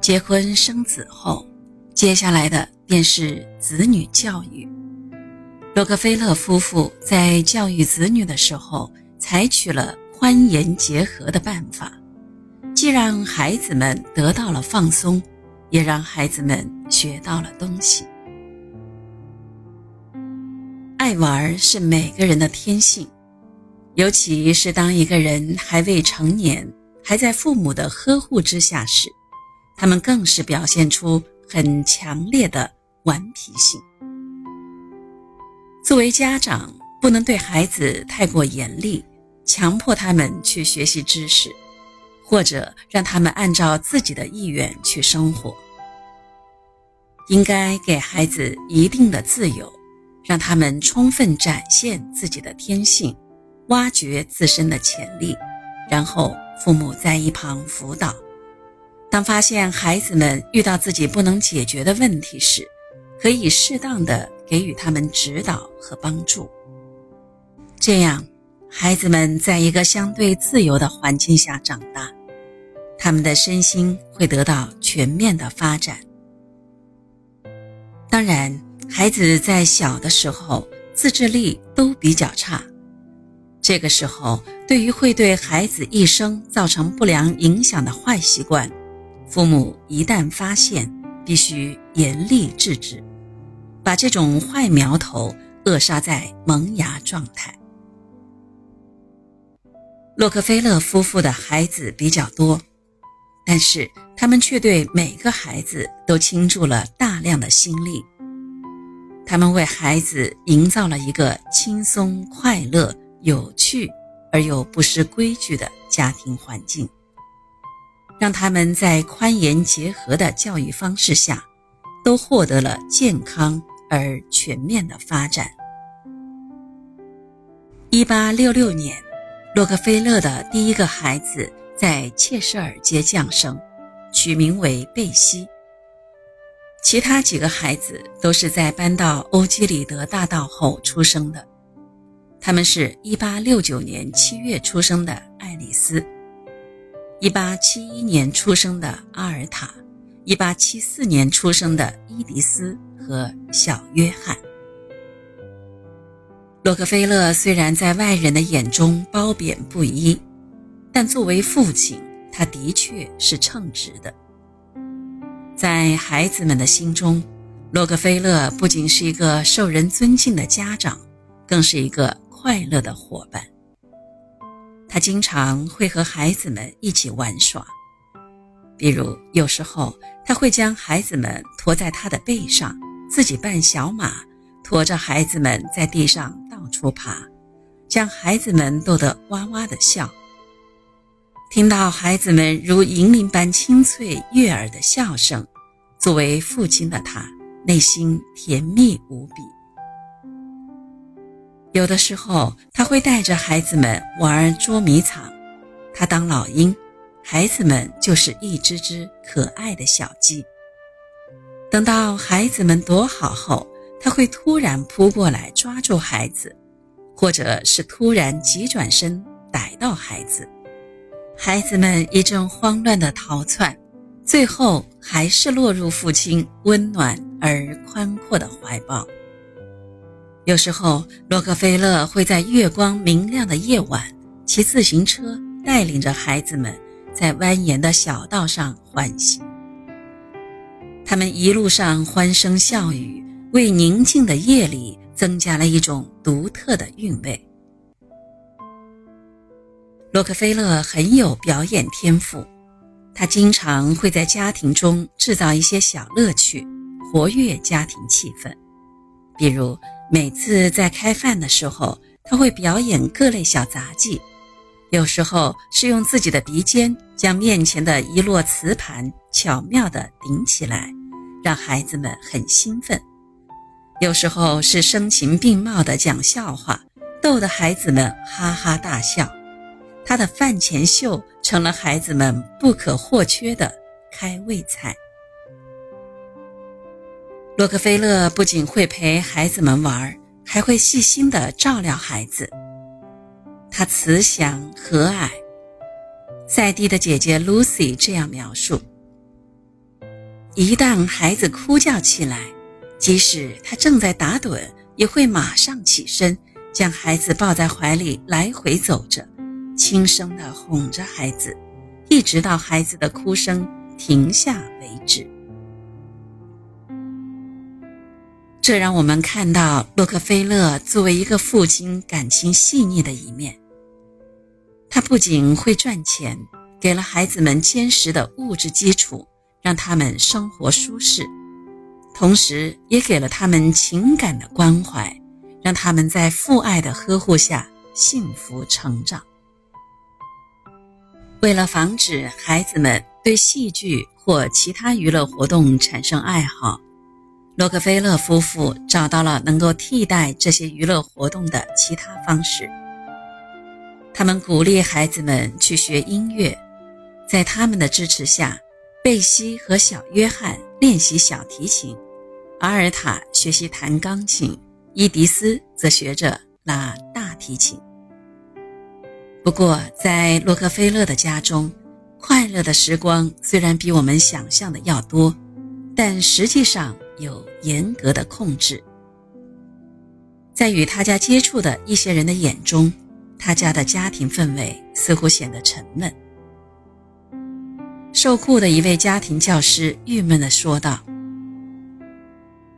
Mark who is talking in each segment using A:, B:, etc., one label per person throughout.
A: 结婚生子后，接下来的便是子女教育。洛克菲勒夫妇在教育子女的时候，采取了宽严结合的办法，既让孩子们得到了放松，也让孩子们学到了东西。爱玩是每个人的天性，尤其是当一个人还未成年，还在父母的呵护之下时。他们更是表现出很强烈的顽皮性。作为家长，不能对孩子太过严厉，强迫他们去学习知识，或者让他们按照自己的意愿去生活。应该给孩子一定的自由，让他们充分展现自己的天性，挖掘自身的潜力，然后父母在一旁辅导。当发现孩子们遇到自己不能解决的问题时，可以适当的给予他们指导和帮助。这样，孩子们在一个相对自由的环境下长大，他们的身心会得到全面的发展。当然，孩子在小的时候自制力都比较差，这个时候对于会对孩子一生造成不良影响的坏习惯。父母一旦发现，必须严厉制止，把这种坏苗头扼杀在萌芽状态。洛克菲勒夫妇的孩子比较多，但是他们却对每个孩子都倾注了大量的心力。他们为孩子营造了一个轻松、快乐、有趣而又不失规矩的家庭环境。让他们在宽严结合的教育方式下，都获得了健康而全面的发展。一八六六年，洛克菲勒的第一个孩子在切舍尔街降生，取名为贝西。其他几个孩子都是在搬到欧几里得大道后出生的，他们是一八六九年七月出生的爱丽丝。一八七一年出生的阿尔塔，一八七四年出生的伊迪丝和小约翰。洛克菲勒虽然在外人的眼中褒贬不一，但作为父亲，他的确是称职的。在孩子们的心中，洛克菲勒不仅是一个受人尊敬的家长，更是一个快乐的伙伴。他经常会和孩子们一起玩耍，比如有时候他会将孩子们驮在他的背上，自己扮小马，驮着孩子们在地上到处爬，将孩子们逗得哇哇的笑。听到孩子们如银铃般清脆悦耳的笑声，作为父亲的他内心甜蜜无比。有的时候，他会带着孩子们玩捉迷藏，他当老鹰，孩子们就是一只只可爱的小鸡。等到孩子们躲好后，他会突然扑过来抓住孩子，或者是突然急转身逮到孩子，孩子们一阵慌乱的逃窜，最后还是落入父亲温暖而宽阔的怀抱。有时候，洛克菲勒会在月光明亮的夜晚骑自行车，带领着孩子们在蜿蜒的小道上缓行。他们一路上欢声笑语，为宁静的夜里增加了一种独特的韵味。洛克菲勒很有表演天赋，他经常会在家庭中制造一些小乐趣，活跃家庭气氛，比如。每次在开饭的时候，他会表演各类小杂技，有时候是用自己的鼻尖将面前的一摞瓷盘巧妙地顶起来，让孩子们很兴奋；有时候是声情并茂地讲笑话，逗得孩子们哈哈大笑。他的饭前秀成了孩子们不可或缺的开胃菜。洛克菲勒不仅会陪孩子们玩，还会细心地照料孩子。他慈祥和蔼。赛蒂的姐姐 Lucy 这样描述：一旦孩子哭叫起来，即使他正在打盹，也会马上起身，将孩子抱在怀里来回走着，轻声地哄着孩子，一直到孩子的哭声停下为止。这让我们看到洛克菲勒作为一个父亲感情细腻的一面。他不仅会赚钱，给了孩子们坚实的物质基础，让他们生活舒适，同时也给了他们情感的关怀，让他们在父爱的呵护下幸福成长。为了防止孩子们对戏剧或其他娱乐活动产生爱好，洛克菲勒夫妇找到了能够替代这些娱乐活动的其他方式。他们鼓励孩子们去学音乐，在他们的支持下，贝西和小约翰练习小提琴，阿尔塔学习弹钢琴，伊迪丝则学着拉大提琴。不过，在洛克菲勒的家中，快乐的时光虽然比我们想象的要多，但实际上。有严格的控制，在与他家接触的一些人的眼中，他家的家庭氛围似乎显得沉闷。受雇的一位家庭教师郁闷地说道：“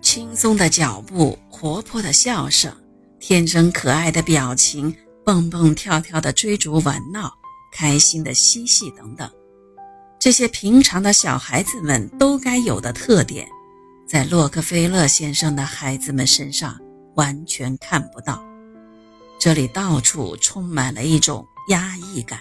A: 轻松的脚步，活泼的笑声，天真可爱的表情，蹦蹦跳跳的追逐玩闹，开心的嬉戏等等，这些平常的小孩子们都该有的特点。”在洛克菲勒先生的孩子们身上完全看不到，这里到处充满了一种压抑感。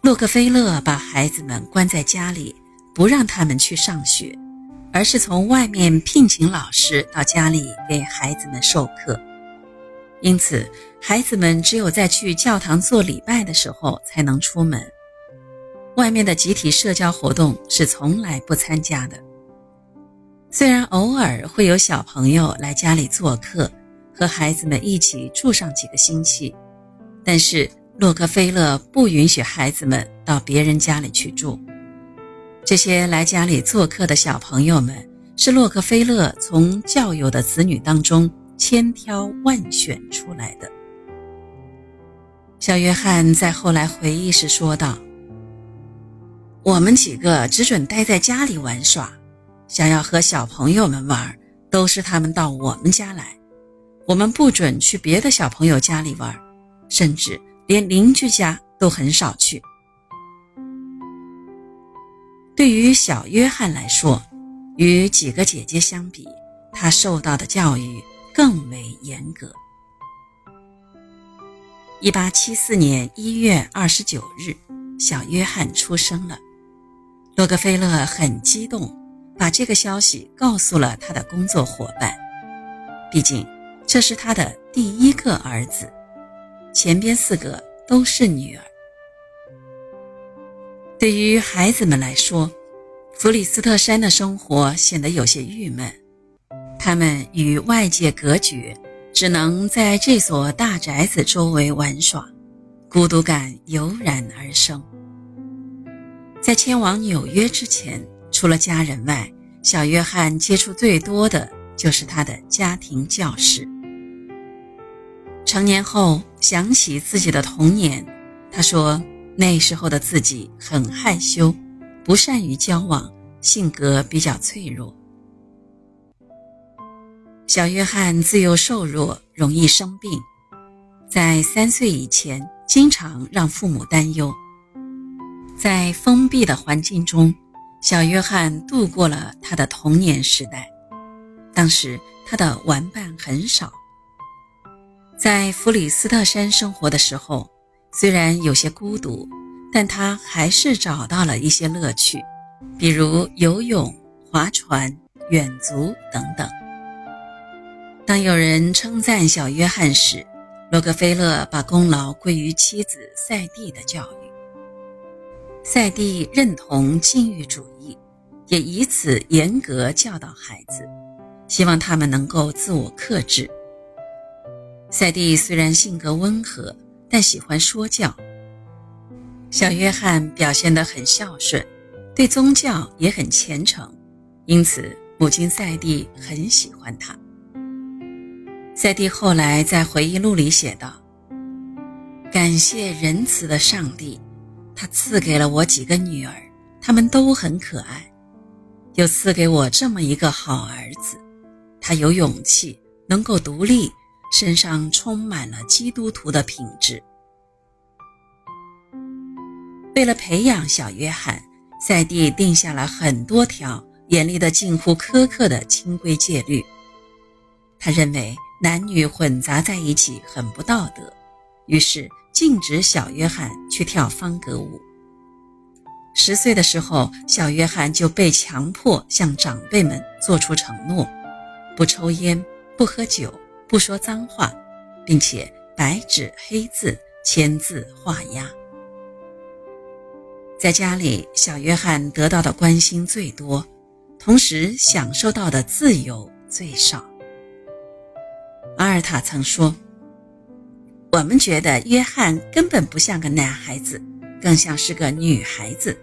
A: 洛克菲勒把孩子们关在家里，不让他们去上学，而是从外面聘请老师到家里给孩子们授课。因此，孩子们只有在去教堂做礼拜的时候才能出门。外面的集体社交活动是从来不参加的。虽然偶尔会有小朋友来家里做客，和孩子们一起住上几个星期，但是洛克菲勒不允许孩子们到别人家里去住。这些来家里做客的小朋友们是洛克菲勒从教友的子女当中千挑万选出来的。小约翰在后来回忆时说道。我们几个只准待在家里玩耍，想要和小朋友们玩，都是他们到我们家来。我们不准去别的小朋友家里玩，甚至连邻居家都很少去。对于小约翰来说，与几个姐姐相比，他受到的教育更为严格。一八七四年一月二十九日，小约翰出生了。洛克菲勒很激动，把这个消息告诉了他的工作伙伴。毕竟这是他的第一个儿子，前边四个都是女儿。对于孩子们来说，弗里斯特山的生活显得有些郁闷。他们与外界隔绝，只能在这所大宅子周围玩耍，孤独感油然而生。在迁往纽约之前，除了家人外，小约翰接触最多的就是他的家庭教师。成年后想起自己的童年，他说那时候的自己很害羞，不善于交往，性格比较脆弱。小约翰自幼瘦弱，容易生病，在三岁以前，经常让父母担忧。在封闭的环境中，小约翰度过了他的童年时代。当时他的玩伴很少。在弗里斯特山生活的时候，虽然有些孤独，但他还是找到了一些乐趣，比如游泳、划船、远足等等。当有人称赞小约翰时，洛克菲勒把功劳归于妻子赛蒂的教育。赛蒂认同禁欲主义，也以此严格教导孩子，希望他们能够自我克制。赛蒂虽然性格温和，但喜欢说教。小约翰表现得很孝顺，对宗教也很虔诚，因此母亲赛蒂很喜欢他。赛蒂后来在回忆录里写道：“感谢仁慈的上帝，他赐给了我几个女儿，她们都很可爱，又赐给我这么一个好儿子，他有勇气，能够独立，身上充满了基督徒的品质。”为了培养小约翰。赛蒂定下了很多条严厉的近乎苛刻的清规戒律。他认为男女混杂在一起很不道德，于是禁止小约翰去跳方格舞。十岁的时候，小约翰就被强迫向长辈们做出承诺：不抽烟，不喝酒，不说脏话，并且白纸黑字签字画押。在家里，小约翰得到的关心最多，同时享受到的自由最少。阿尔塔曾说：“我们觉得约翰根本不像个男孩子，更像是个女孩子。”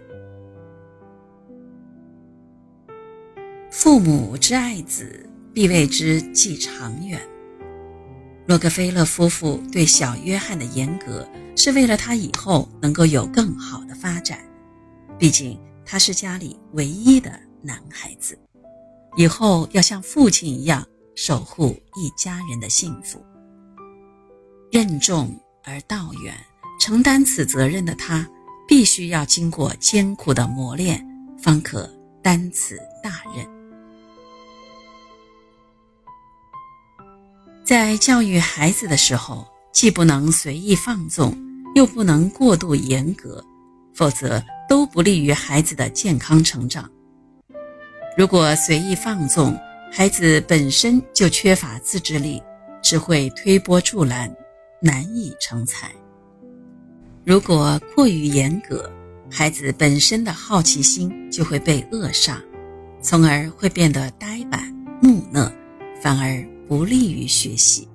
A: 父母之爱子，必为之计长远。洛克菲勒夫妇对小约翰的严格，是为了他以后能够有更好的发展。毕竟他是家里唯一的男孩子，以后要像父亲一样守护一家人的幸福。任重而道远，承担此责任的他，必须要经过艰苦的磨练，方可担此大任。在教育孩子的时候，既不能随意放纵，又不能过度严格，否则。都不利于孩子的健康成长。如果随意放纵，孩子本身就缺乏自制力，只会推波助澜，难以成才；如果过于严格，孩子本身的好奇心就会被扼杀，从而会变得呆板木讷，反而不利于学习。